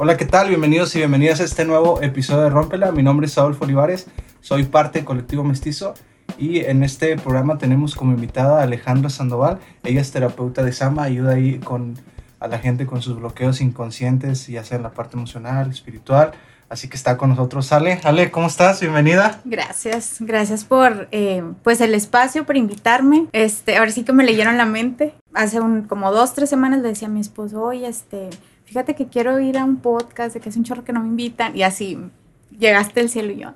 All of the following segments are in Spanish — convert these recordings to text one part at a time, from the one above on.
Hola, ¿qué tal? Bienvenidos y bienvenidas a este nuevo episodio de Rómpela. Mi nombre es Adolfo Olivares, soy parte del colectivo Mestizo y en este programa tenemos como invitada a Alejandra Sandoval. Ella es terapeuta de Sama, ayuda ahí con, a la gente con sus bloqueos inconscientes, ya sea en la parte emocional, espiritual. Así que está con nosotros Ale. Ale, ¿cómo estás? Bienvenida. Gracias, gracias por eh, pues el espacio, por invitarme. Este, ahora sí que me leyeron la mente. Hace un, como dos, tres semanas le decía a mi esposo, oye, este, fíjate que quiero ir a un podcast de que es un chorro que no me invitan. Y así llegaste al cielo y yo,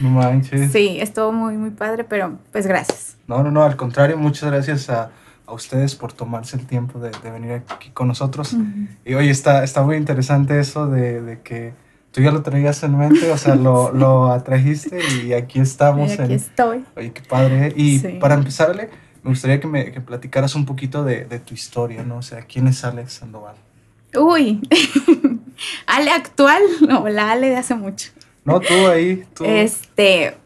No manches. Sí, estuvo muy, muy padre, pero pues gracias. No, no, no, al contrario, muchas gracias a, a ustedes por tomarse el tiempo de, de venir aquí con nosotros. Y oye, está, está muy interesante eso de, de, que tú ya lo traías en mente, o sea, lo, lo atrajiste y aquí estamos. Y aquí estoy. Oye, qué padre. Y sí. para empezarle, me gustaría que me que platicaras un poquito de, de tu historia, ¿no? O sea, ¿quién es Alex Sandoval? Uy, Ale actual o la Ale de hace mucho. No, tú ahí. Tú. Este,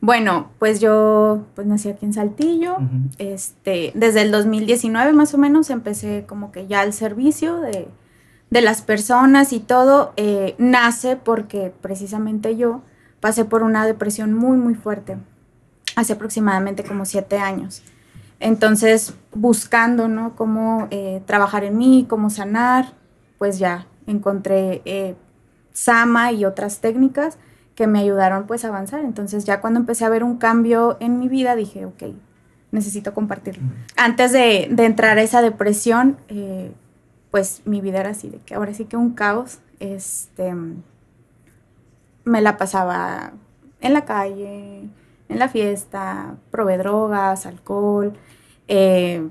bueno, pues yo pues nací aquí en Saltillo. Uh -huh. Este, desde el 2019 más o menos empecé como que ya al servicio de, de las personas y todo. Eh, nace porque precisamente yo pasé por una depresión muy, muy fuerte hace aproximadamente como siete años. Entonces, buscando, ¿no? Cómo eh, trabajar en mí, cómo sanar, pues ya encontré eh, Sama y otras técnicas que me ayudaron pues a avanzar. Entonces, ya cuando empecé a ver un cambio en mi vida, dije, ok, necesito compartirlo. Antes de, de, entrar a esa depresión, eh, pues mi vida era así, de que ahora sí que un caos. Este, me la pasaba en la calle, en la fiesta, probé drogas, alcohol, eh,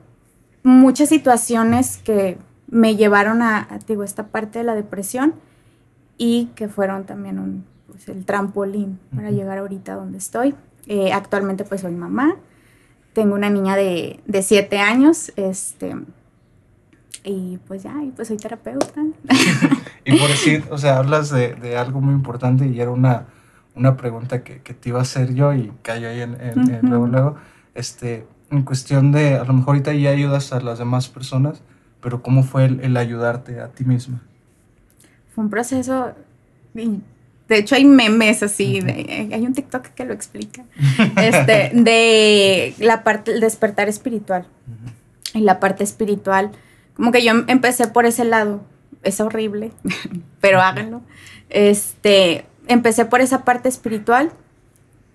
muchas situaciones que me llevaron a, a digo, esta parte de la depresión y que fueron también un, pues, el trampolín para uh -huh. llegar ahorita donde estoy. Eh, actualmente pues soy mamá, tengo una niña de, de siete años, este, y pues ya, y pues soy terapeuta. y por decir, o sea, hablas de, de algo muy importante y era una, una pregunta que, que, te iba a hacer yo y cayó ahí en, en, uh -huh. en, luego, luego, este, en cuestión de, a lo mejor ahorita ya ayudas a las demás personas, pero ¿cómo fue el, el ayudarte a ti misma? Fue un proceso, de hecho hay memes así, uh -huh. de, hay un TikTok que lo explica, este, de la parte del despertar espiritual. Uh -huh. Y la parte espiritual, como que yo empecé por ese lado, es horrible, pero háganlo. Este, empecé por esa parte espiritual,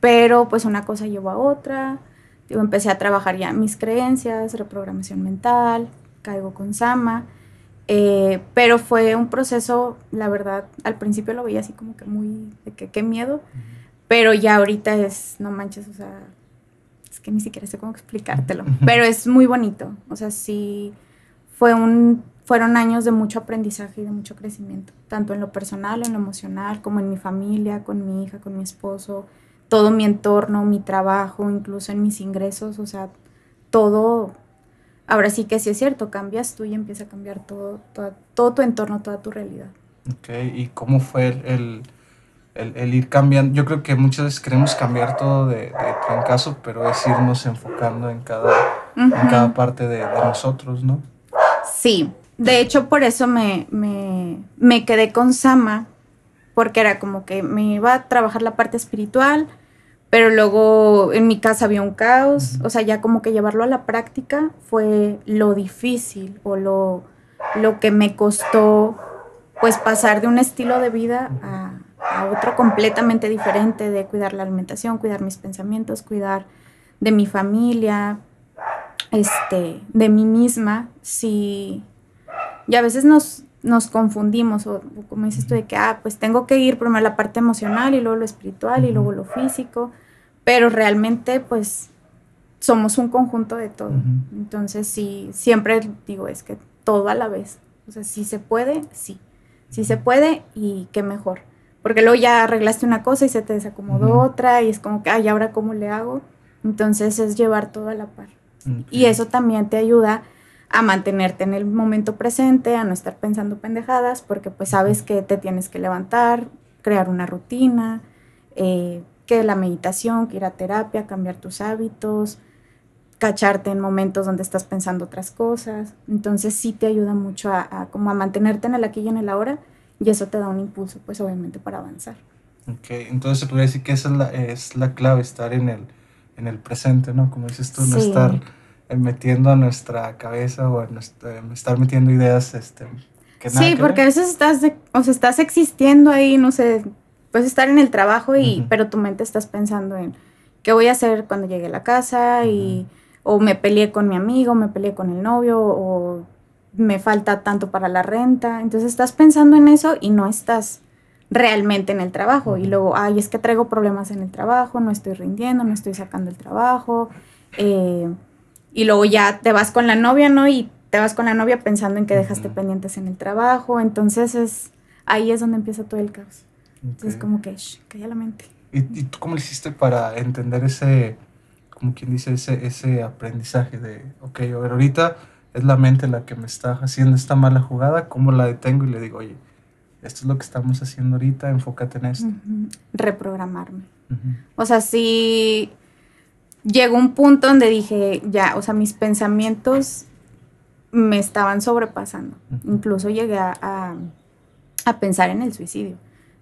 pero pues una cosa llevó a otra. Digo, empecé a trabajar ya mis creencias, reprogramación mental, caigo con Sama. Eh, pero fue un proceso, la verdad, al principio lo veía así como que muy, de que qué miedo, uh -huh. pero ya ahorita es, no manches, o sea, es que ni siquiera sé cómo explicártelo, uh -huh. pero es muy bonito, o sea, sí, fue un, fueron años de mucho aprendizaje y de mucho crecimiento, tanto en lo personal, en lo emocional, como en mi familia, con mi hija, con mi esposo, todo mi entorno, mi trabajo, incluso en mis ingresos, o sea, todo, ahora sí que sí es cierto, cambias tú y empieza a cambiar todo, todo, todo tu entorno, toda tu realidad. Ok, ¿y cómo fue el, el, el, el, ir cambiando? Yo creo que muchas veces queremos cambiar todo de, de trancazo, pero es irnos enfocando en cada, uh -huh. en cada parte de, de nosotros, ¿no? Sí, de hecho por eso me, me, me quedé con Sama, porque era como que me iba a trabajar la parte espiritual, pero luego en mi casa había un caos, o sea, ya como que llevarlo a la práctica fue lo difícil o lo, lo que me costó pues pasar de un estilo de vida a, a, otro completamente diferente, de cuidar la alimentación, cuidar mis pensamientos, cuidar de mi familia, este, de mí misma, sí, y a veces nos, nos confundimos, o, o, como dices tú, de que, ah, pues tengo que ir primero la parte emocional y luego lo espiritual y luego lo físico, pero realmente pues somos un conjunto de todo. Uh -huh. Entonces sí, siempre digo, es que todo a la vez. O sea, si se puede, sí. Si se puede y qué mejor. Porque luego ya arreglaste una cosa y se te desacomodó uh -huh. otra y es como que, ay, ¿ahora cómo le hago? Entonces es llevar todo a la par. Okay. Y eso también te ayuda a mantenerte en el momento presente, a no estar pensando pendejadas, porque pues sabes que te tienes que levantar, crear una rutina, eh, que la meditación, que ir a terapia, cambiar tus hábitos, cacharte en momentos donde estás pensando otras cosas. Entonces sí te ayuda mucho a, a, como a mantenerte en el aquí y en el ahora y eso te da un impulso, pues obviamente para avanzar. Ok, entonces se podría decir que esa es la, es la clave, estar en el, en el presente, ¿no? Como dices tú, no estar metiendo a nuestra cabeza o estar metiendo ideas este, que nada Sí, porque a veces estás, o sea, estás existiendo ahí, no sé, puedes estar en el trabajo, y, pero tu mente estás pensando en qué voy a hacer cuando llegue a la casa y o me peleé con mi amigo, me peleé con el novio o me falta tanto para la renta. Entonces estás pensando en eso y no estás realmente en el trabajo. Y luego, ay, es que traigo problemas en el trabajo, no estoy rindiendo, no estoy sacando el trabajo. Eh, y luego ya te vas con la novia, ¿no? Y te vas con la novia pensando en que dejaste pendientes en el trabajo. Entonces es, ahí es donde empieza todo el caos. Entonces como que, shh, calla la mente. ¿Y, ¿Y, tú cómo le hiciste para entender ese, como quien dice, ese, ese aprendizaje de, ok, a ver, ahorita es la mente la que me está haciendo esta mala jugada, ¿cómo la detengo y le digo, oye, esto es lo que estamos haciendo ahorita, enfócate en esto? Reprogramarme. O sea, sí llegó un punto donde dije, ya, o sea, mis pensamientos me estaban sobrepasando. Incluso llegué a, a pensar en el suicidio.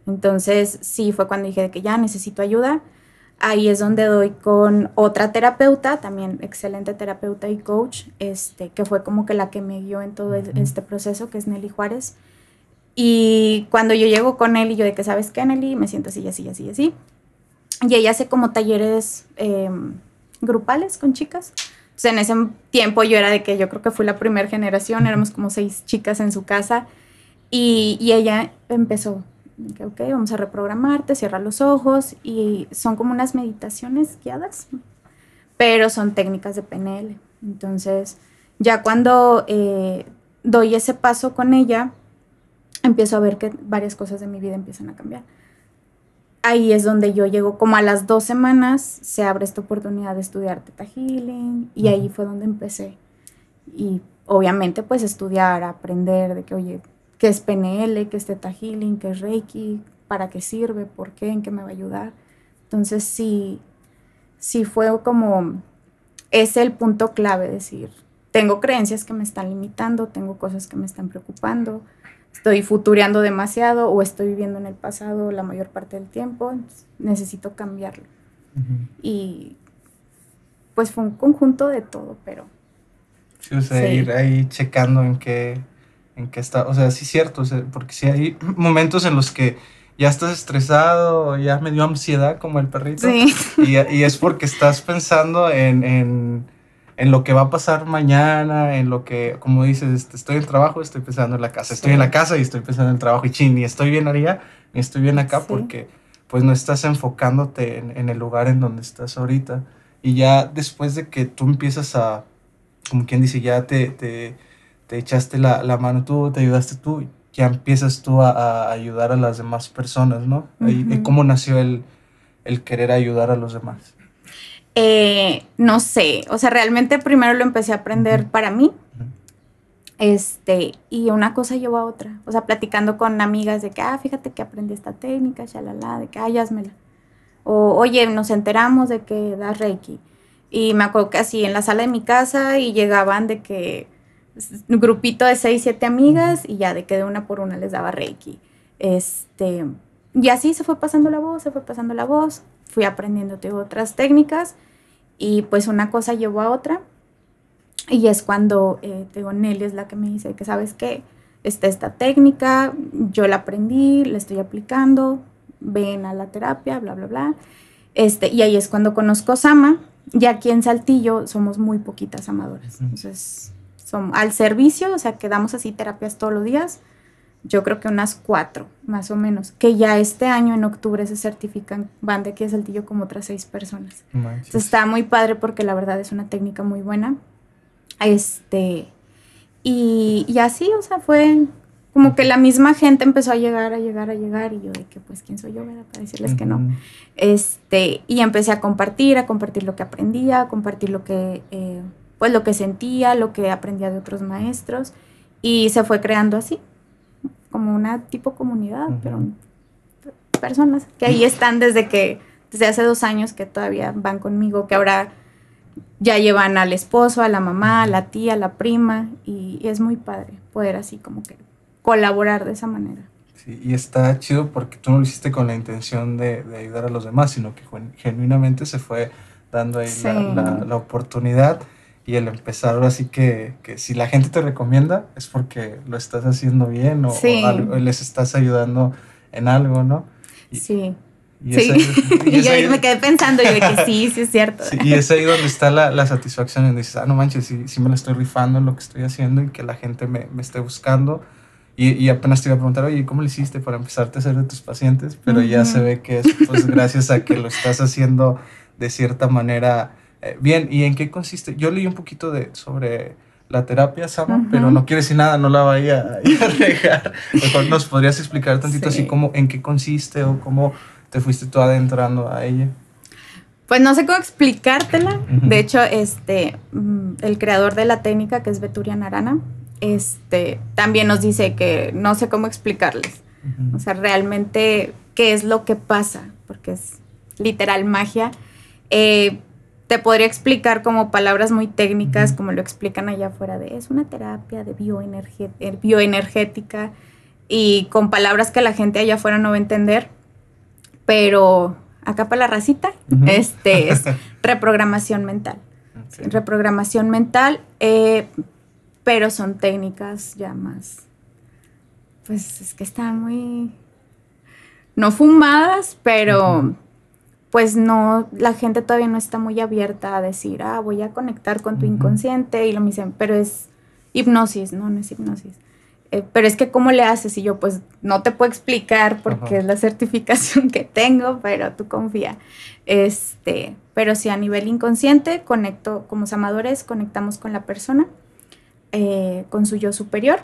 Entonces, sí, fue cuando dije que ya necesito ayuda. Ahí es donde doy con otra terapeuta, también excelente terapeuta y coach, este, que fue como que la que me guió en todo este proceso, que es Nelly Juárez. Y cuando yo llego con él y yo de que, ¿sabes qué, Nelly? Me siento así, así, así, así. Y ella hace como talleres em, grupales con chicas. Entonces, en ese tiempo yo era de que yo creo que fui la primera generación, éramos como seis chicas en su casa. Y, ella empezó que, ok, vamos a reprogramarte, cierra los ojos y son como unas meditaciones guiadas, pero son técnicas de PNL. Entonces, ya cuando eh, doy ese paso con ella, empiezo a ver que varias cosas de mi vida empiezan a cambiar. Ahí es donde yo llego, como a las dos semanas, se abre esta oportunidad de estudiar Theta Healing y ahí fue donde empecé. Y obviamente pues estudiar, aprender de que, oye, qué es PNL, qué es Theta Healing, qué es Reiki, para qué sirve, por qué, en qué me va a ayudar. Entonces sí, sí fue como, es el punto clave, decir, tengo creencias que me están limitando, tengo cosas que me están preocupando, estoy futureando demasiado o estoy viviendo en el pasado la mayor parte del tiempo, necesito cambiarlo. Y pues fue un conjunto de todo, pero... Sí, o sea, ir ahí checando en qué, en que está, o sea, sí es cierto, porque sí hay momentos en los que ya estás estresado, ya me dio ansiedad como el perrito. Sí. Y, y, es porque estás pensando en, en, en, lo que va a pasar mañana, en lo que, como dices, este, estoy en el trabajo, estoy pensando en la casa, estoy en la casa y estoy pensando en el trabajo y chin, ni estoy bien allá, ni estoy bien acá porque pues no estás enfocándote en, en, el lugar en donde estás ahorita. Y ya después de que tú empiezas a, como quien dice, ya te, te te echaste la, la, mano tú, te ayudaste tú, ya empiezas tú a, a ayudar a las demás personas, ¿no? ¿Y ¿Cómo nació el, el, querer ayudar a los demás? Eh, no sé, o sea, realmente primero lo empecé a aprender para mí. Este, y una cosa llevó a otra. O sea, platicando con amigas de que, ah, fíjate que aprendí esta técnica, shalala, de que, ah, házmela. O, oye, nos enteramos de que das Reiki. Y me acuerdo que así en la sala de mi casa y llegaban de que, un grupito de seis, siete amigas y ya de que de una por una les daba Reiki. Este, y así se fue pasando la voz, se fue pasando la voz, fui aprendiendo otras técnicas y pues una cosa llevó a otra. Y es cuando eh, digo, Nelly es la que me dice que, ¿sabes qué? Está esta técnica, yo la aprendí, la estoy aplicando, ven a la terapia, bla, bla, bla. Este, y ahí es cuando conozco Sama. Y aquí en Saltillo somos muy poquitas amadoras. Entonces, al servicio, o sea, que damos así terapias todos los días, yo creo que unas cuatro, más o menos, que ya este año en octubre se certifican, van de aquí a Saltillo como otras seis personas. Entonces está muy padre porque la verdad es una técnica muy buena. Este, y, y así, o sea, fue como que la misma gente empezó a llegar, a llegar, a llegar, y yo de que, pues, ¿quién soy yo? Para decirles que no. Este, y empecé a compartir, a compartir lo que aprendía, a compartir lo que... Eh, pues lo que sentía, lo que aprendía de otros maestros y se fue creando así, como una tipo comunidad, pero personas que ahí están desde que, desde hace dos años que todavía van conmigo, que ahora ya llevan al esposo, a la mamá, a la tía, a la prima y, es muy padre poder así como que colaborar de esa manera. Sí, y está chido porque tú no lo hiciste con la intención de, de ayudar a los demás, sino que genuinamente se fue dando ahí la, la, oportunidad y el empezar así que, que, si la gente te recomienda es porque lo estás haciendo bien o, les estás ayudando en algo, ¿no? sí. Y sí, y yo me quedé pensando y de que sí, sí es cierto. y es ahí donde está la, la satisfacción, donde dices, ah, no manches, sí, sí me la estoy rifando en lo que estoy haciendo y que la gente me, me esté buscando. Y, y, apenas te iba a preguntar, oye, ¿cómo le hiciste para empezarte a hacer de tus pacientes? Pero ya se ve que es pues gracias a que lo estás haciendo de cierta manera eh, bien. ¿Y en qué consiste? Yo leí un poquito de, sobre la terapia, Sama, pero no quiere decir nada, no la vaya a, a regar. Mejor nos podrías explicar tantito así como en qué consiste o cómo te fuiste tú adentrando a ella? Pues no sé cómo explicártela. De hecho, este, mm, el creador de la técnica, que es Beturian Arana, este, también nos dice que no sé cómo explicarles. O sea, realmente qué es lo que pasa, porque es literal magia. Eh, te podría explicar como palabras muy técnicas, como lo explican allá afuera, de es una terapia de bioenergética y con palabras que la gente allá afuera no va a entender pero acá para la racita, este es reprogramación mental. Reprogramación mental, eh, pero son técnicas ya más, pues es que están muy, no fumadas, pero pues no, la gente todavía no está muy abierta a decir, ah, voy a conectar con tu inconsciente y lo mismo, pero es hipnosis, no, no es hipnosis. Eh, pero es que ¿cómo le haces? Y yo pues no te puedo explicar porque es la certificación que tengo, pero tú confía. Este, pero si a nivel inconsciente conecto, como amadores, conectamos con la persona, eh, con su yo superior.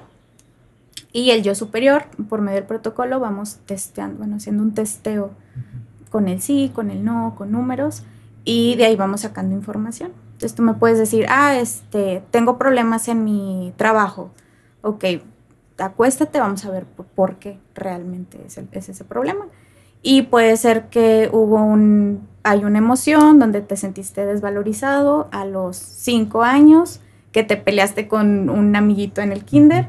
Y el yo superior, por medio del protocolo, vamos testeando, bueno, haciendo un testeo con el sí, con el no, con números, y de ahí vamos sacando información. Entonces tú me puedes decir, ah, este, tengo problemas en mi trabajo. Ok, acuéstate, vamos a ver por, qué realmente es, ese problema. Y puede ser que hubo un, hay una emoción donde te sentiste desvalorizado a los cinco años, que te peleaste con un amiguito en el kinder,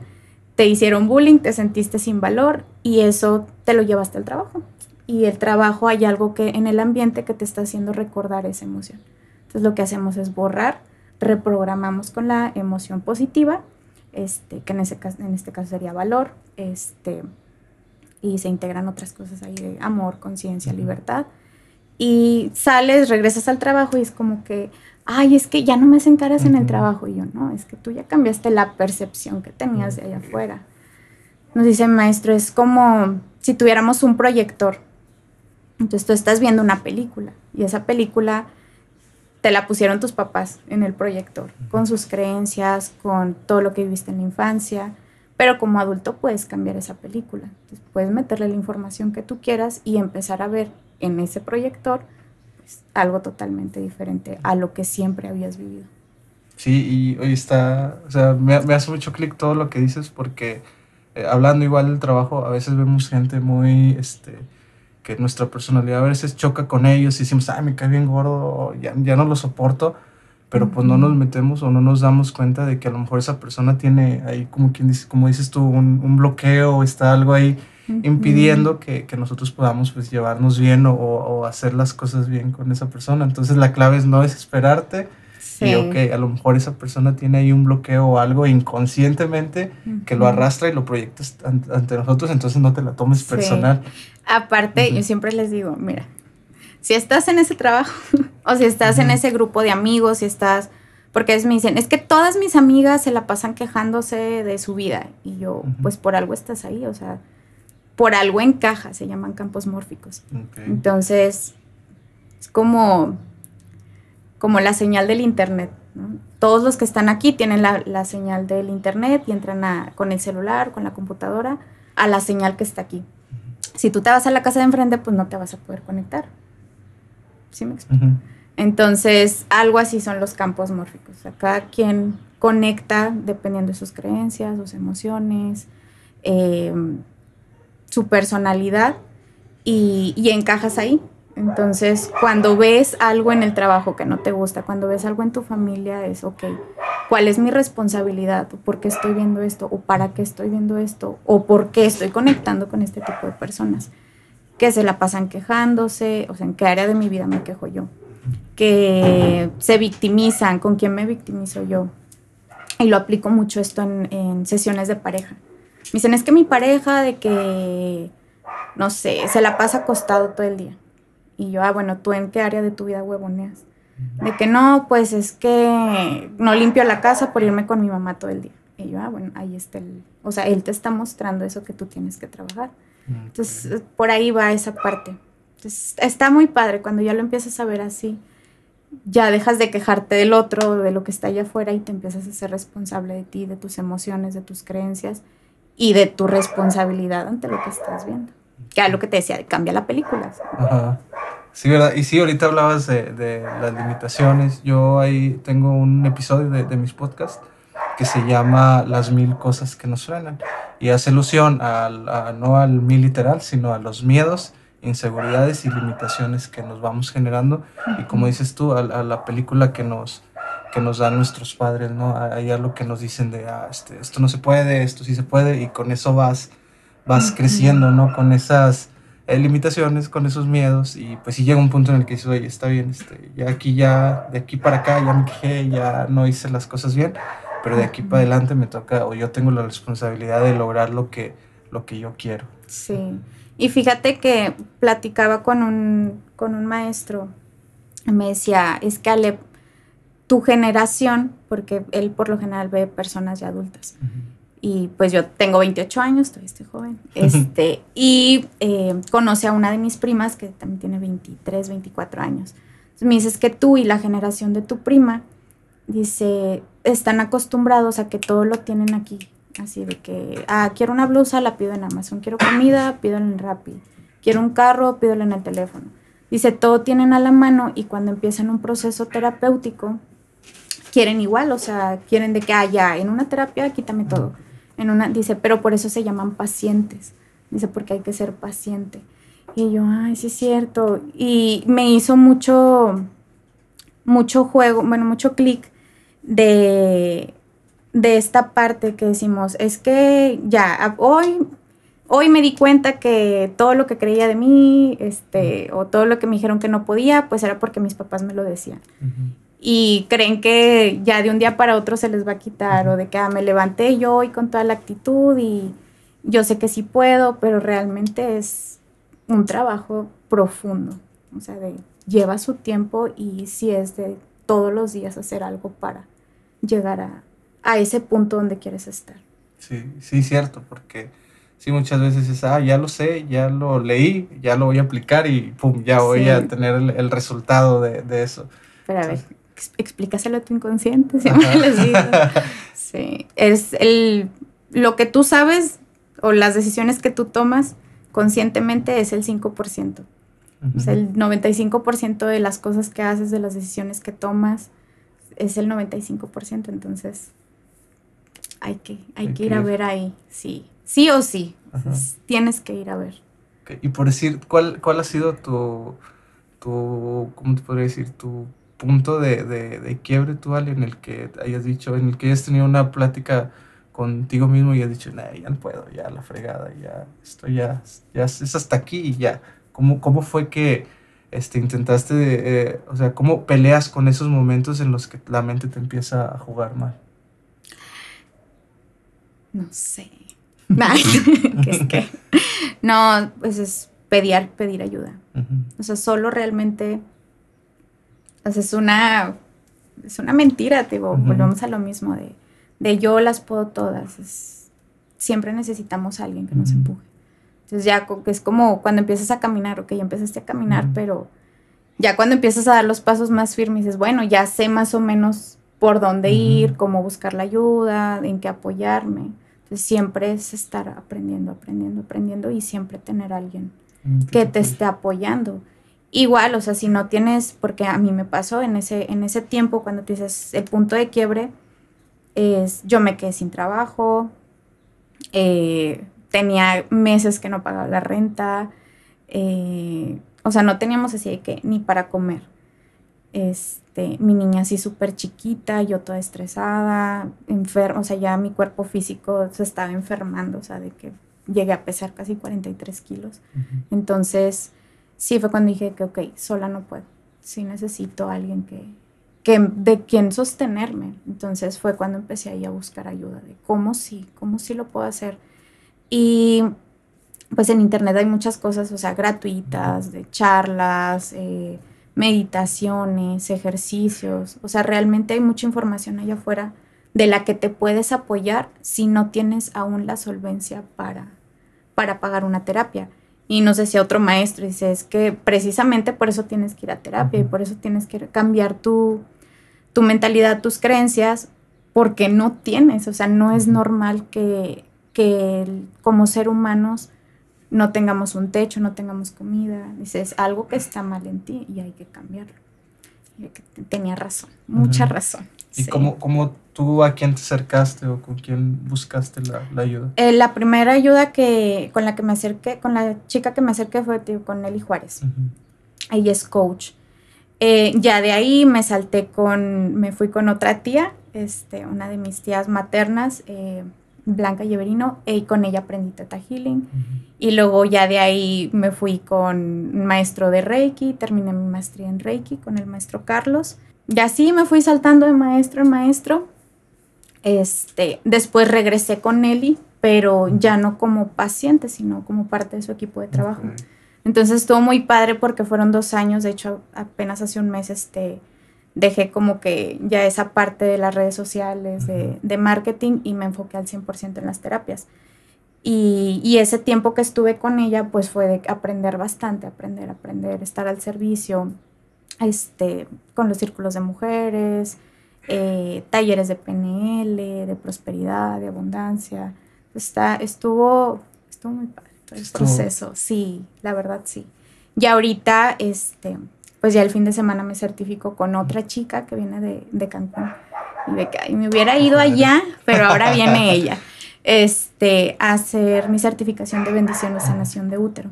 te hicieron bullying, te sentiste sin valor y eso te lo llevaste al trabajo. Y el trabajo hay algo que en el ambiente que te está haciendo recordar esa emoción. Entonces lo que hacemos es borrar, reprogramamos con la emoción positiva este, que en, ese caso, en este caso sería valor, este, y se integran otras cosas ahí de amor, conciencia, libertad. Y sales, regresas al trabajo y es como que, ay, es que ya no me hacen caras en el trabajo. Y yo, no, es que tú ya cambiaste la percepción que tenías de allá afuera. Nos dice maestro, es como si tuviéramos un proyector. Entonces tú estás viendo una película y esa película te la pusieron tus papás en el proyector, con sus creencias, con todo lo que viviste en la infancia, pero como adulto puedes cambiar esa película. puedes meterle la información que tú quieras y empezar a ver en ese proyector pues, algo totalmente diferente a lo que siempre habías vivido. Sí, y hoy está, o sea, me, hace mucho clic todo lo que dices porque eh, hablando igual del trabajo, a veces vemos gente muy, este, que nuestra personalidad a veces choca con ellos y decimos, ay, me cae bien gordo, ya, ya no lo soporto, pero pues no nos metemos o no nos damos cuenta de que a lo mejor esa persona tiene ahí, como, quien dice, como dices tú, un, un bloqueo, está algo ahí impidiendo que, que, nosotros podamos pues llevarnos bien o, o, hacer las cosas bien con esa persona. Entonces la clave es no desesperarte, Sí. Y ok, a lo mejor esa persona tiene ahí un bloqueo o algo inconscientemente que lo arrastra y lo proyectas ante nosotros, entonces no te la tomes personal. Aparte, yo siempre les digo, mira, si estás en ese trabajo o si estás en ese grupo de amigos, si estás, porque es, me dicen, es que todas mis amigas se la pasan quejándose de su vida y yo, pues por algo estás ahí, o sea, por algo encaja, se llaman campos mórficos. Entonces, es como como la señal del Internet. Todos los que están aquí tienen la, señal del Internet y entran con el celular, con la computadora, a la señal que está aquí. Si tú te vas a la casa de enfrente, pues no te vas a poder conectar. ¿Sí me explico? Entonces, algo así son los campos mórficos. cada quien conecta dependiendo de sus creencias, sus emociones, eh, su personalidad y, y encajas ahí. Entonces, cuando ves algo en el trabajo que no te gusta, cuando ves algo en tu familia, es ok. cuál es mi responsabilidad, por qué estoy viendo esto, o para qué estoy viendo esto, o por qué estoy conectando con este tipo de personas que se la pasan quejándose, o sea, en qué área de mi vida me quejo yo, que se victimizan, con quién me victimizo yo. Y lo aplico mucho esto en, en sesiones de pareja. Me dicen, es que mi pareja de que, no sé, se la pasa acostado todo el día. Y yo, ah, bueno, ¿tú en qué área de tu vida huevoneas? De que no, pues es que no limpio la casa por irme con mi mamá todo el día. Y yo, ah, bueno, ahí está el... O sea, él te está mostrando eso que tú tienes que trabajar. Entonces, por ahí va esa parte. Entonces, está muy padre cuando ya lo empiezas a ver así. Ya dejas de quejarte del otro, de lo que está allá afuera y te empiezas a ser responsable de ti, de tus emociones, de tus creencias y de tu responsabilidad ante lo que estás viendo. Que es lo que te decía, cambia la película. Ajá. Sí, ¿verdad? Y sí, ahorita hablabas de, de las limitaciones. Yo ahí tengo un episodio de, de, mis podcasts que se llama Las mil cosas que nos suenan. Y hace alusión al, a, no al mil literal, sino a los miedos, inseguridades y limitaciones que nos vamos generando. Y como dices tú, a, a la película que nos, que nos dan nuestros padres, ¿no? Hay algo que nos dicen de, ah, este, esto no se puede, esto sí se puede, y con eso vas, vas creciendo, ¿no? Con esas eh, limitaciones, con esos miedos, y pues si llega un punto en el que dices, oye, está bien, este, ya aquí, ya, de aquí para acá, ya me quejé, ya no hice las cosas bien, pero de aquí para adelante me toca, o yo tengo la responsabilidad de lograr lo que, lo que yo quiero. Sí, y fíjate que platicaba con un, con un maestro, me decía, es que Ale, tu generación, porque él por lo general ve personas ya adultas, uh -huh. Y pues yo tengo 28 años, todavía estoy joven, este, y eh, conoce a una de mis primas que también tiene 23, 24 años. Entonces me dices que tú y la generación de tu prima, dice, están acostumbrados a que todo lo tienen aquí, así de que, ah, quiero una blusa, la pido en Amazon, quiero comida, pido en Rappi, quiero un carro, pido en el teléfono. Dice, todo tienen a la mano y cuando empiezan un proceso terapéutico, quieren igual, o sea, quieren de que, ah, ya, en una terapia quítame todo. En una, dice, pero por eso se llaman pacientes. Dice, porque hay que ser paciente. Y yo, ay, sí es cierto. Y me hizo mucho, mucho juego, bueno, mucho clic de, de esta parte que decimos, es que ya, hoy, hoy me di cuenta que todo lo que creía de mí, este, o todo lo que me dijeron que no podía, pues era porque mis papás me lo decían. Y creen que ya de un día para otro se les va a quitar, o de que ah, me levanté yo hoy con toda la actitud y yo sé que sí puedo, pero realmente es un trabajo profundo. O sea, de, lleva su tiempo y si es de todos los días hacer algo para llegar a, a ese punto donde quieres estar. Sí, sí, cierto, porque sí, muchas veces es, ah, ya lo sé, ya lo leí, ya lo voy a aplicar y pum, ya voy sí. a tener el, el resultado de, de, eso. Pero a ver, explícaselo a tu inconsciente, siempre les digo. Sí, es el, lo que tú sabes o las decisiones que tú tomas conscientemente es el 5%. Uh -huh. O sea, el 95% de las cosas que haces, de las decisiones que tomas, es el 95%, entonces hay que, hay, hay que ir a ver ahí, sí, sí o sí, tienes que ir a ver. Okay. Y por decir, ¿cuál, cuál ha sido tu, tu, ¿cómo te podría decir? Tu punto de, de, de quiebre tú, Ale, en el que hayas dicho, en el que hayas tenido una plática contigo mismo y has dicho, nah, ya no puedo, ya la fregada, ya, esto ya, ya es hasta aquí y ya. ¿Cómo, cómo fue que este, intentaste, eh, o sea, cómo peleas con esos momentos en los que la mente te empieza a jugar mal? No sé. ¿Qué es que? No, pues es pedir, pedir ayuda. Uh -huh. O sea, solo realmente, sea, es una, es una mentira, digo, uh -huh. volvemos a lo mismo de, de yo las puedo todas. Es, siempre necesitamos a alguien que nos empuje. Entonces ya es como cuando empiezas a caminar, ok, ya empezaste a caminar, uh -huh. pero ya cuando empiezas a dar los pasos más firmes, dices, bueno, ya sé más o menos por dónde uh -huh. ir, cómo buscar la ayuda, en qué apoyarme. Entonces siempre es estar aprendiendo, aprendiendo, aprendiendo y siempre tener a alguien uh -huh. que te esté apoyando. Igual, o sea, si no tienes, porque a mí me pasó en ese, en ese tiempo cuando tú dices el punto de quiebre, es yo me quedé sin trabajo, eh, tenía meses que no pagaba la renta, eh, o sea, no teníamos así de que ni para comer. Este, mi niña así súper chiquita, yo toda estresada, enferma, o sea, ya mi cuerpo físico se estaba enfermando, o sea, de que llegué a pesar casi 43 kilos. Entonces, sí fue cuando dije que, ok, sola no puedo, sí necesito a alguien que, que, de quien sostenerme. Entonces fue cuando empecé ahí a buscar ayuda de cómo sí, cómo sí lo puedo hacer. Y pues en internet hay muchas cosas, o sea, gratuitas, de charlas, eh, meditaciones, ejercicios, o sea, realmente hay mucha información allá afuera de la que te puedes apoyar si no tienes aún la solvencia para, para pagar una terapia. Y nos decía otro maestro, dice, es que precisamente por eso tienes que ir a terapia y por eso tienes que cambiar tu, tu mentalidad, tus creencias, porque no tienes, o sea, no es normal que, que como ser humanos no tengamos un techo, no tengamos comida. Dice, es algo que está mal en ti y hay que cambiarlo. tenía razón, mucha razón. ¿Y cómo, cómo, tú a quién te acercaste o con quién buscaste la, ayuda? Eh, la primera ayuda que con la que me acerqué, con la chica que me acerqué fue con Nelly Juárez. Ella es coach. Eh, ya de ahí me salté con, me fui con otra tía, este, una de mis tías maternas, eh, Blanca Lleverino, y con ella aprendí Teta Healing. Y luego ya de ahí me fui con un maestro de Reiki, terminé mi maestría en Reiki con el maestro Carlos. Y así me fui saltando de maestro en maestro. Este, después regresé con Nelly, pero ya no como paciente, sino como parte de su equipo de trabajo. Entonces estuvo muy padre porque fueron dos años, de hecho apenas hace un mes este, dejé como que ya esa parte de las redes sociales, de, marketing y me enfoqué al 100% en las terapias. Y, ese tiempo que estuve con ella, pues fue de aprender bastante, aprender, aprender, estar al servicio, este, con los círculos de mujeres, eh, talleres de PNL, de prosperidad, de abundancia. Está, estuvo, estuvo muy padre el proceso, sí, la verdad sí. Y ahorita, este, pues ya el fin de semana me certifico con otra chica que viene de, de Cancún. Y de que me hubiera ido allá, pero ahora viene ella. Este, a hacer mi certificación de bendición y sanación de útero.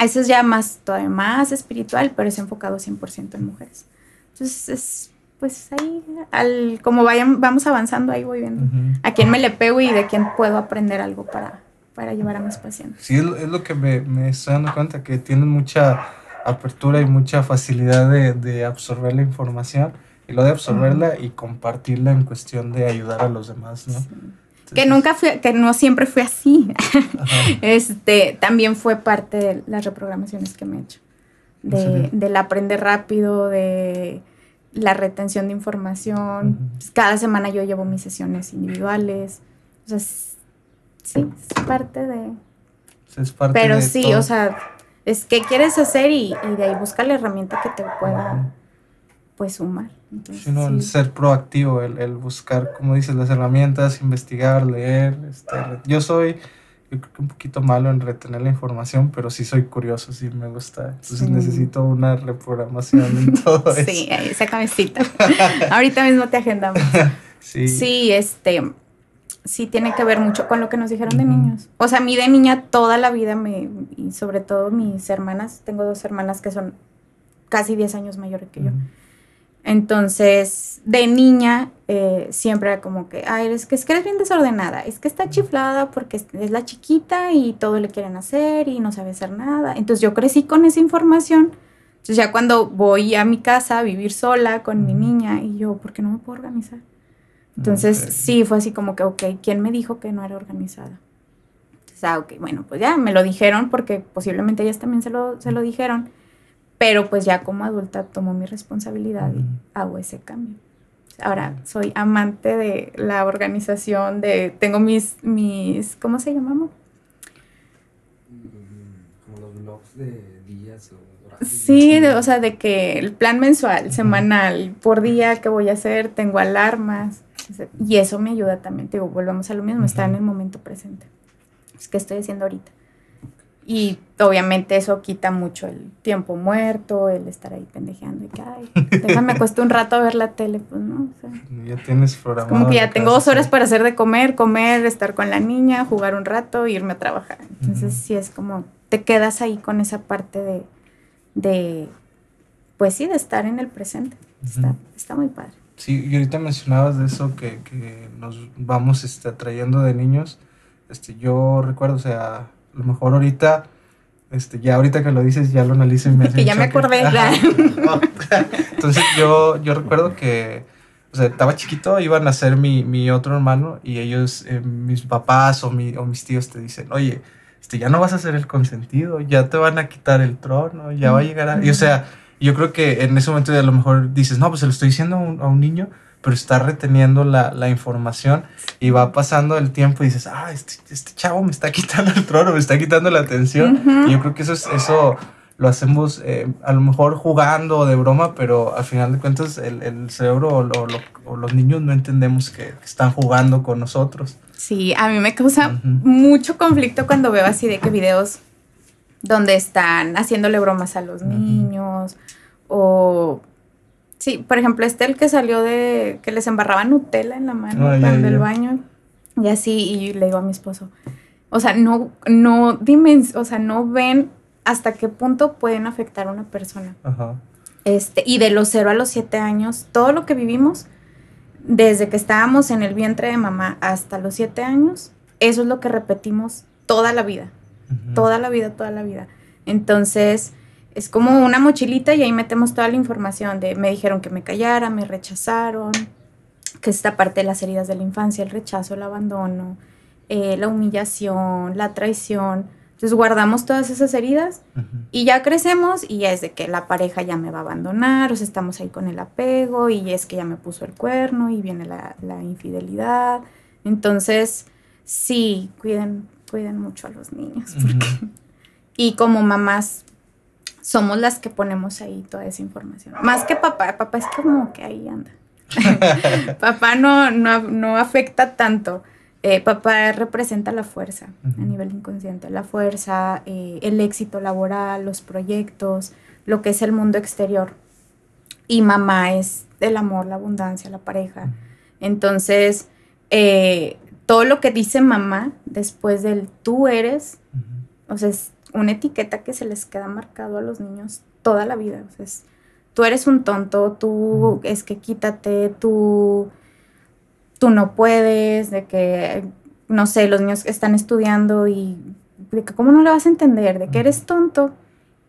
Eso es ya más, todavía más espiritual, pero es enfocado 100% en mujeres. Entonces, es, pues ahí, al, como vayan, vamos avanzando, ahí voy viendo a quién me le pego y de quién puedo aprender algo para, para llevar a mis pacientes. Sí, es lo, que me, me estoy dando cuenta, que tienen mucha apertura y mucha facilidad de, de absorber la información y lo de absorberla y compartirla en cuestión de ayudar a los demás, ¿no? que nunca fue, que no siempre fue así. este, también fue parte de las reprogramaciones que me he hecho. De, del aprender rápido, de la retención de información. Cada semana yo llevo mis sesiones individuales. O sea, sí, es parte de... Es parte Pero sí, o sea, es qué quieres hacer y, de ahí busca la herramienta que te pueda, pues, sumar. Sino el ser proactivo, el, buscar, como dices, las herramientas, investigar, leer. Este, yo soy, yo creo que un poquito malo en retener la información, pero sí soy curioso, sí me gusta. Entonces necesito una reprogramación en todo eso. Sí, esa camisita. Ahorita mismo te agendamos. sí. Sí, este sí tiene que ver mucho con lo que nos dijeron de niños. O sea, a mí de niña toda la vida me, y sobre todo mis hermanas, tengo dos hermanas que son casi 10 años mayores que yo. Entonces, de niña eh, siempre era como que, ay, es que, es que eres bien desordenada, es que está chiflada porque es, la chiquita y todo le quieren hacer y no sabe hacer nada. Entonces yo crecí con esa información. Entonces ya cuando voy a mi casa a vivir sola con mi niña y yo, ¿por qué no me puedo organizar? Entonces, sí, fue así como que, ok, ¿quién me dijo que no era organizada? Entonces, ah, ok, bueno, pues ya me lo dijeron porque posiblemente ellas también se lo, se lo dijeron, pero pues ya como adulta tomo mi responsabilidad y hago ese cambio. Ahora soy amante de la organización, de tengo mis, mis ¿cómo se llamamos? Como los blogs de días o Sí, o sea, de que el plan mensual, semanal, por día que voy a hacer, tengo alarmas, y eso me ayuda también, te digo, volvemos a lo mismo, estar en el momento presente. Es que estoy haciendo ahorita. Y obviamente eso quita mucho el tiempo muerto, el estar ahí pendejeando y que, ay, déjame acuesto un rato a ver la tele, pues no. ya tienes programado. Como que ya tengo dos horas para hacer de comer, comer, estar con la niña, jugar un rato e irme a trabajar. Entonces sí es como, te quedas ahí con esa parte de, de pues sí, de estar en el presente. Está, está muy padre. Sí, y ahorita mencionabas de eso que, que nos vamos este, atrayendo de niños. Este, yo recuerdo, o sea, a lo mejor ahorita, este, ya ahorita que lo dices, ya lo analizo y me Que ya me acordé. Entonces yo, yo recuerdo que, o sea, estaba chiquito, iban a ser mi, mi otro hermano y ellos, eh, mis papás o, mi, o mis tíos te dicen, oye, este, ya no vas a ser el consentido, ya te van a quitar el trono, ya va a llegar a... Y o sea, yo creo que en ese momento a lo mejor dices, no, pues se lo estoy diciendo a un, a un niño, pero está reteniendo la, la información y va pasando el tiempo y dices, ah, este, este chavo me está quitando el trono, me está quitando la atención. Y yo creo que eso, es, eso lo hacemos eh, a lo mejor jugando de broma, pero al final de cuentas el, el cerebro o, lo- lo- o los niños no entendemos que, que están jugando con nosotros. Sí, a mí me causa mucho conflicto cuando veo así de que videos donde están haciéndole bromas a los niños o sí, por ejemplo, este el que salió de que les embarraba Nutella en la mano Ah, ya, cuando ya. del baño y así y le digo a mi esposo, o sea, no no dimens- o sea, no ven hasta qué punto pueden afectar a una persona. Ajá. Este, y de los 0 a los 7 años, todo lo que vivimos, desde que estábamos en el vientre de mamá hasta los 7 años, eso es lo que repetimos toda la vida, toda la vida, toda la vida. Entonces, es como una mochilita y ahí metemos toda la información de me dijeron que me callara, me rechazaron, que esta parte de las heridas de la infancia, el rechazo, el abandono, eh, la humillación, la traición. Entonces guardamos todas esas heridas y ya crecemos y ya es de que la pareja ya me va a abandonar, o sea, estamos ahí con el apego y es que ya me puso el cuerno y viene la, la infidelidad. Entonces, sí, cuiden, cuiden mucho a los niños. porque-. Y como mamás, somos las que ponemos ahí toda esa información. Más que papá, papá es como que ahí anda. papá no, no, no afecta tanto. Eh, papá representa la fuerza a nivel inconsciente, la fuerza, eh, el éxito laboral, los proyectos, lo que es el mundo exterior. Y mamá es el amor, la abundancia, la pareja. Entonces, eh, todo lo que dice mamá después del tú eres, o sea, es una etiqueta que se les queda marcado a los niños toda la vida. O sea, es, tú eres un tonto, tú es que quítate, tú, tú no puedes, de que, no sé, los niños están estudiando y de que cómo no le vas a entender, de que eres tonto.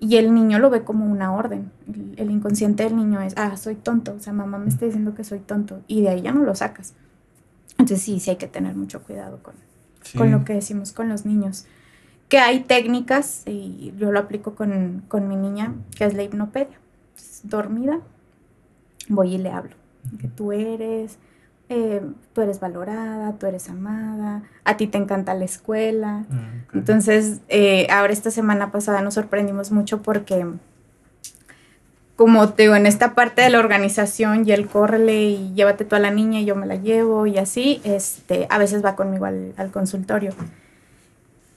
Y el niño lo ve como una orden. El, el inconsciente del niño es, ah, soy tonto. O sea, mamá me está diciendo que soy tonto. Y de ahí ya no lo sacas. Entonces sí, sí hay que tener mucho cuidado con, Sí. con lo que decimos con los niños. Que hay técnicas, y yo lo aplico con, con mi niña, que es la hipnopedia. Es dormida, voy y le hablo. Que tú eres, eh, tú eres valorada, tú eres amada, a ti te encanta la escuela. Ok. Entonces, eh, ahora esta semana pasada nos sorprendimos mucho porque, como te digo, en esta parte de la organización y el córrele y llévate tú a la niña y yo me la llevo y así, este, a veces va conmigo al, al consultorio.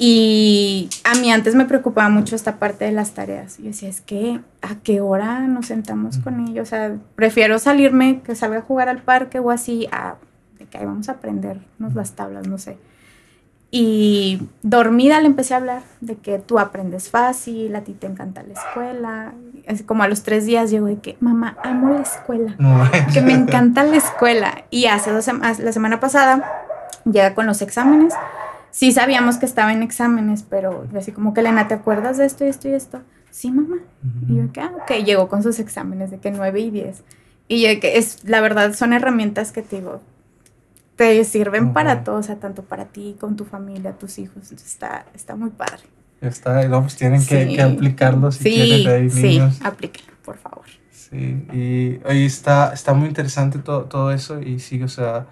Y a mí antes me preocupaba mucho esta parte de las tareas. Yo decía, es que, ¿a qué hora nos sentamos con ellos? O sea, prefiero salirme, que salga a jugar al parque o así, a de que ahí vamos a aprendernos las tablas, no sé. Y dormida le empecé a hablar de que tú aprendes fácil, a ti te encanta la escuela. Así como a los tres días llego de que, mamá, amo la escuela, No, que me encanta la escuela. Y hace dos semanas, la semana pasada, llega con los exámenes. Sí sabíamos que estaba en exámenes, pero yo así como que, Elena, ¿te acuerdas de esto y esto y esto? Sí, mamá. Y yo, que, ah, ok, llegó con sus exámenes de que 9 y 10. Y yo que es, la verdad, son herramientas que te digo, te sirven para todo, o sea, tanto para ti, con tu familia, tus hijos. Entonces, está, está muy padre. Está, y no, pues tienen que, Sí. que aplicarlo si sí, quieren ahí, sí, niños. aplíquenlo, por favor. Sí, y hoy está, está muy interesante todo, todo eso y sí, o sea,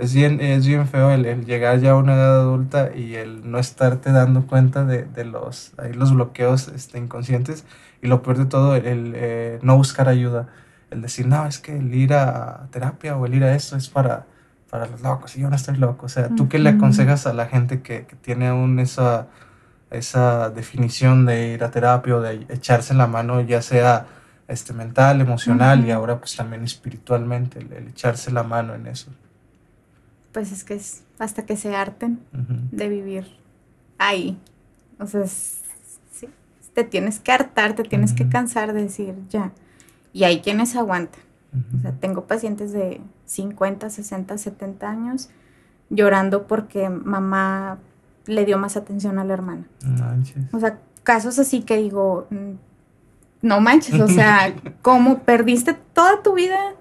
es bien, es bien feo el, el llegar ya a una edad adulta y el no estarte dando cuenta de, de los, ahí los bloqueos este, inconscientes. Y lo peor de todo, el, el, eh, no buscar ayuda, el decir, no, es que el ir a terapia o el ir a esto es para, para los locos y yo no estoy loco, o sea, ¿tú qué le aconsejas a la gente que, que tiene aún esa, esa definición de ir a terapia o de echarse en la mano, ya sea este, mental, emocional y ahora pues también espiritualmente, el, el echarse la mano en eso. Pues es que es hasta que se harten de vivir ahí. O sea, es- sí, te tienes que hartar, te tienes que cansar de decir, ya. Y hay quienes aguantan. O sea, tengo pacientes de 50, 60, 70 años llorando porque mamá le dio más atención a la hermana. O sea, casos así que digo, mm, no manches, o sea, ¿cómo perdiste toda tu vida?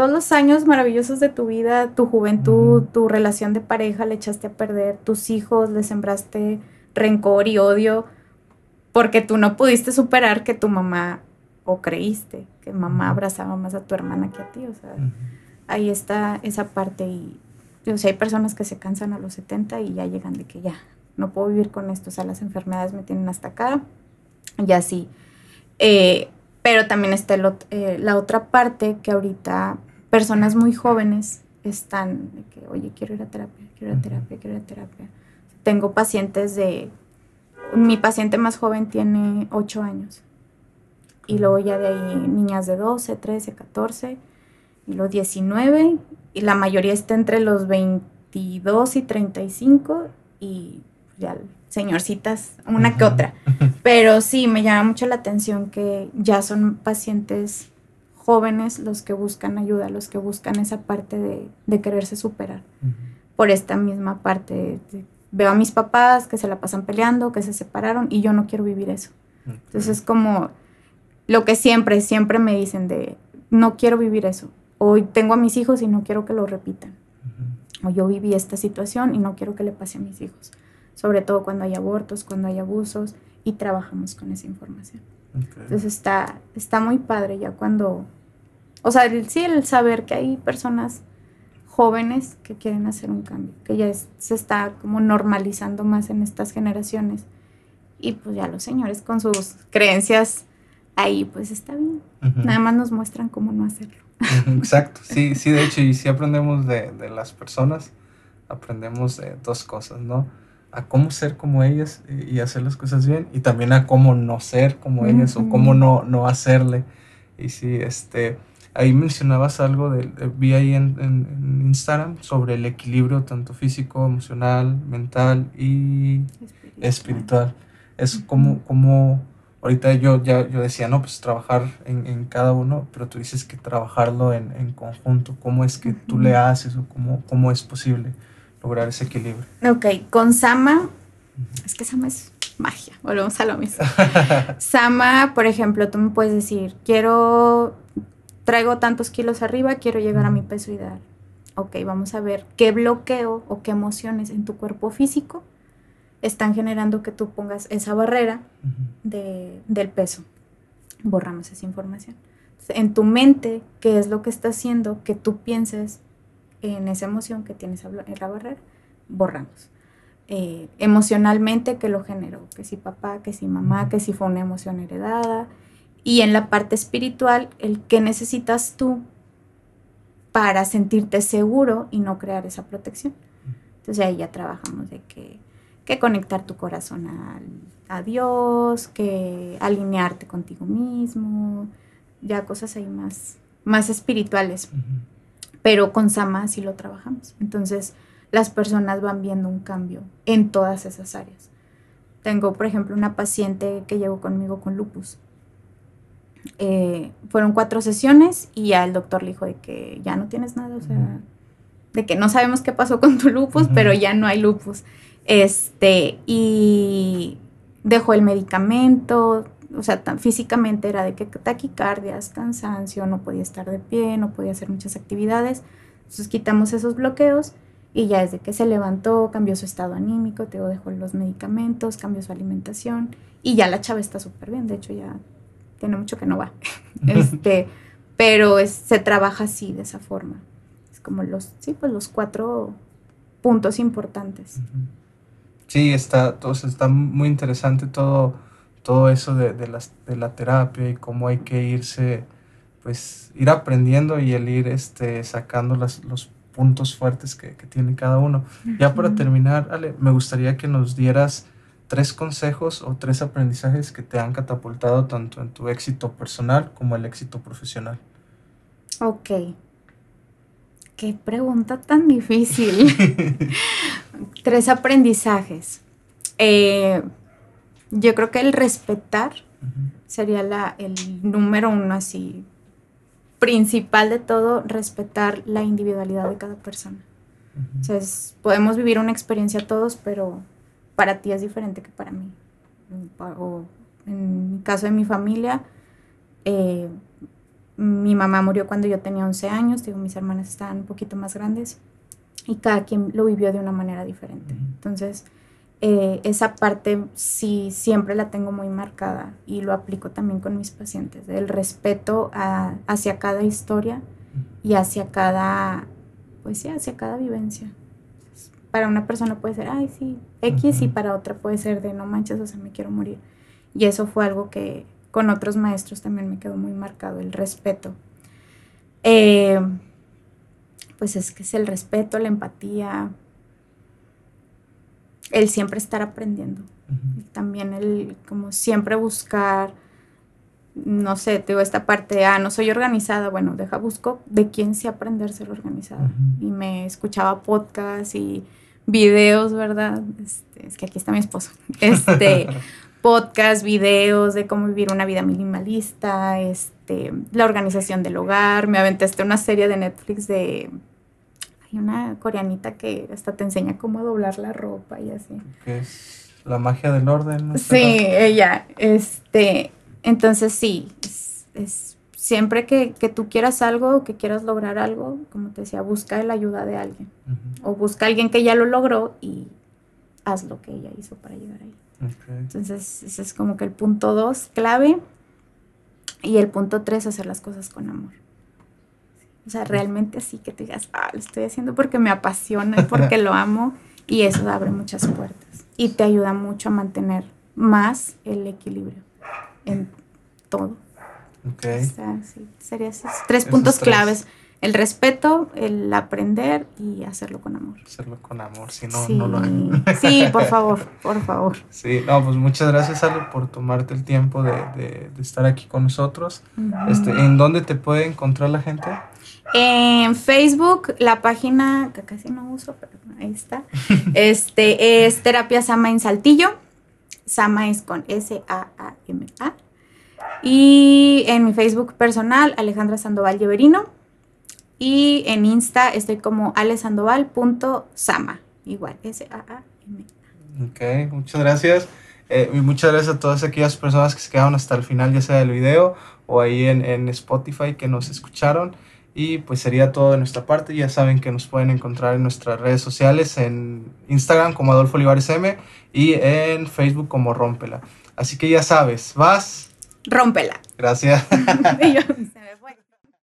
Todos los años maravillosos de tu vida, tu juventud, tu relación de pareja le echaste a perder, tus hijos le sembraste rencor y odio porque tú no pudiste superar que tu mamá o creíste que mamá abrazaba más a tu hermana que a ti, o sea, ahí está esa parte y o sea, hay personas que se cansan a los 70 y ya llegan de que ya, no puedo vivir con esto, o sea, las enfermedades me tienen hasta acá y así. Eh, pero también está eh, la otra parte que ahorita personas muy jóvenes están de que, oye, quiero ir a terapia, quiero ir a terapia, quiero ir a terapia. Tengo pacientes de, mi paciente más joven tiene 8 años y luego ya de ahí niñas de 12, 13, 14 y los 19 y la mayoría está entre los 22 y 35 y ya señorcitas, una que otra. Pero sí, me llama mucho la atención que ya son pacientes jóvenes los que buscan ayuda, los que buscan esa parte de, quererse superar. Por esta misma parte, veo a mis papás que se la pasan peleando, que se separaron y yo no quiero vivir eso. Entonces es como lo que siempre, siempre me dicen de, no quiero vivir eso. Hoy tengo a mis hijos y no quiero que lo repitan. O yo viví esta situación y no quiero que le pase a mis hijos. Sobre todo cuando hay abortos, cuando hay abusos y trabajamos con esa información. Entonces está, está muy padre ya cuando, o sea, el, sí el saber que hay personas jóvenes que quieren hacer un cambio, que ya se está como normalizando más en estas generaciones. Y pues ya los señores con sus creencias ahí pues está bien. Nada más nos muestran cómo no hacerlo. Exacto, sí, sí, de hecho, y si aprendemos de, las personas, aprendemos de dos cosas, ¿no? A cómo ser como ellas y, hacer las cosas bien, y también a cómo no ser como ellas o cómo no, no hacerle. Y sí, este, ahí mencionabas algo, de, vi ahí en, Instagram sobre el equilibrio tanto físico, emocional, mental y espiritual. Es como, como ahorita yo ya yo decía, no, pues trabajar en, cada uno, pero tú dices que trabajarlo en, conjunto, ¿cómo es que tú le haces o cómo, cómo es posible lograr ese equilibrio? Ok, con Sama, es que Sama es magia, volvemos a lo mismo. Sama, por ejemplo, tú me puedes decir, quiero, traigo tantos kilos arriba, quiero llegar a mi peso ideal. Ok, vamos a ver qué bloqueo o qué emociones en tu cuerpo físico están generando que tú pongas esa barrera de, del peso. Borramos esa información. En tu mente, ¿qué es lo que está haciendo que tú pienses en esa emoción que tienes en la barrera? Borramos. Eh, emocionalmente, ¿qué lo generó? Que si papá, que si mamá, que si fue una emoción heredada. Y en la parte espiritual, el que necesitas tú para sentirte seguro y no crear esa protección. Entonces ahí ya trabajamos de que que conectar tu corazón a, Dios, que alinearte contigo mismo, ya cosas ahí más, más espirituales. Pero con Sama sí lo trabajamos. Entonces las personas van viendo un cambio en todas esas áreas. Tengo, por ejemplo, una paciente que llegó conmigo con lupus. Eh, fueron cuatro sesiones y ya el doctor le dijo de que ya no tienes nada, o sea, de que no sabemos qué pasó con tu lupus, pero ya no hay lupus. Este, y dejó el medicamento, o sea, físicamente era de que taquicardias, cansancio, no podía estar de pie, no podía hacer muchas actividades. Entonces quitamos esos bloqueos y ya desde que se levantó, cambió su estado anímico, te dejó los medicamentos, cambió su alimentación y ya la chava está súper bien, de hecho ya tiene mucho que no va. este, pero se trabaja así, de esa forma. Es como los, sí, pues los cuatro puntos importantes. Sí, está, todo, está muy interesante todo, todo eso de, de, las, de la terapia y cómo hay que irse, pues ir aprendiendo y el ir este, sacando las, los puntos fuertes que, que tiene cada uno. Ya para terminar, Ale, me gustaría que nos dieras tres consejos o tres aprendizajes que te han catapultado tanto en tu éxito personal como el éxito profesional. Ok. Qué pregunta tan difícil. Tres aprendizajes. Eh, yo creo que el respetar sería la, el número uno así principal de todo, respetar la individualidad de cada persona. O sea, es- podemos vivir una experiencia todos, pero para ti es diferente que para mí. O en mi caso de mi familia, eh, mi mamá murió cuando yo tenía 11 años, digo, mis hermanas estaban un poquito más grandes y cada quien lo vivió de una manera diferente. Entonces, eh, esa parte sí siempre la tengo muy marcada y lo aplico también con mis pacientes, el respeto a- hacia cada historia y hacia cada, pues sí, hacia cada vivencia. Para una persona puede ser, ay, sí, X, y para otra puede ser de, no manches, o sea, me quiero morir. Y eso fue algo que con otros maestros también me quedó muy marcado, el respeto. Eh, pues es que es el respeto, la empatía, el siempre estar aprendiendo. Y También el como siempre buscar, no sé, te digo esta parte, de, ah, no soy organizada, bueno, deja, busco de quién sí aprender a ser organizada. Y me escuchaba podcasts y videos, ¿verdad? Este, es que aquí está mi esposo. Este, podcast, videos de cómo vivir una vida minimalista, este, la organización del hogar. Me aventé hasta una serie de Netflix de... Hay una coreanita que hasta te enseña cómo doblar la ropa y así. Que es la magia del orden. ¿no? Sí, ella. Este, entonces sí, es, es- siempre que, que tú quieras algo, que quieras lograr algo, como te decía, busca la ayuda de alguien. O busca a alguien que ya lo logró y haz lo que ella hizo para llegar ahí. Entonces, ese es como que el punto dos, clave. Y el punto tres, hacer las cosas con amor. O sea, realmente así que te digas, ah, lo estoy haciendo porque me apasiona y porque lo amo. Y eso abre muchas puertas. Y te ayuda mucho a mantener más el equilibrio en todo. Ok. O sea, sí, serían esos tres Esos puntos tres. claves. El respeto, el aprender y hacerlo con amor. Hacerlo con amor, si no, sí. no lo hagan. sí, por favor, por favor. Sí, no, pues muchas gracias, Ale, por tomarte el tiempo de, de- de estar aquí con nosotros. Este, ¿En dónde te puede encontrar la gente? En Facebook, la página que casi no uso, pero ahí está. Este es Terapia Sama en Saltillo. Sama es con S-A-A-M-A. Y en mi Facebook personal, Alejandra Sandoval Lleverino. Y en Insta estoy como alesandoval.sama. Igual, S-A-A-M-A. Ok, muchas gracias. Eh, y muchas gracias a todas aquellas personas que se quedaron hasta el final, ya sea del video o ahí en, en Spotify que nos escucharon. Y pues sería todo de nuestra parte. Ya saben que nos pueden encontrar en nuestras redes sociales, en Instagram como Adolfo Olivares M y en Facebook como Rómpela. Así que ya sabes, vas. Rómpela. Gracias.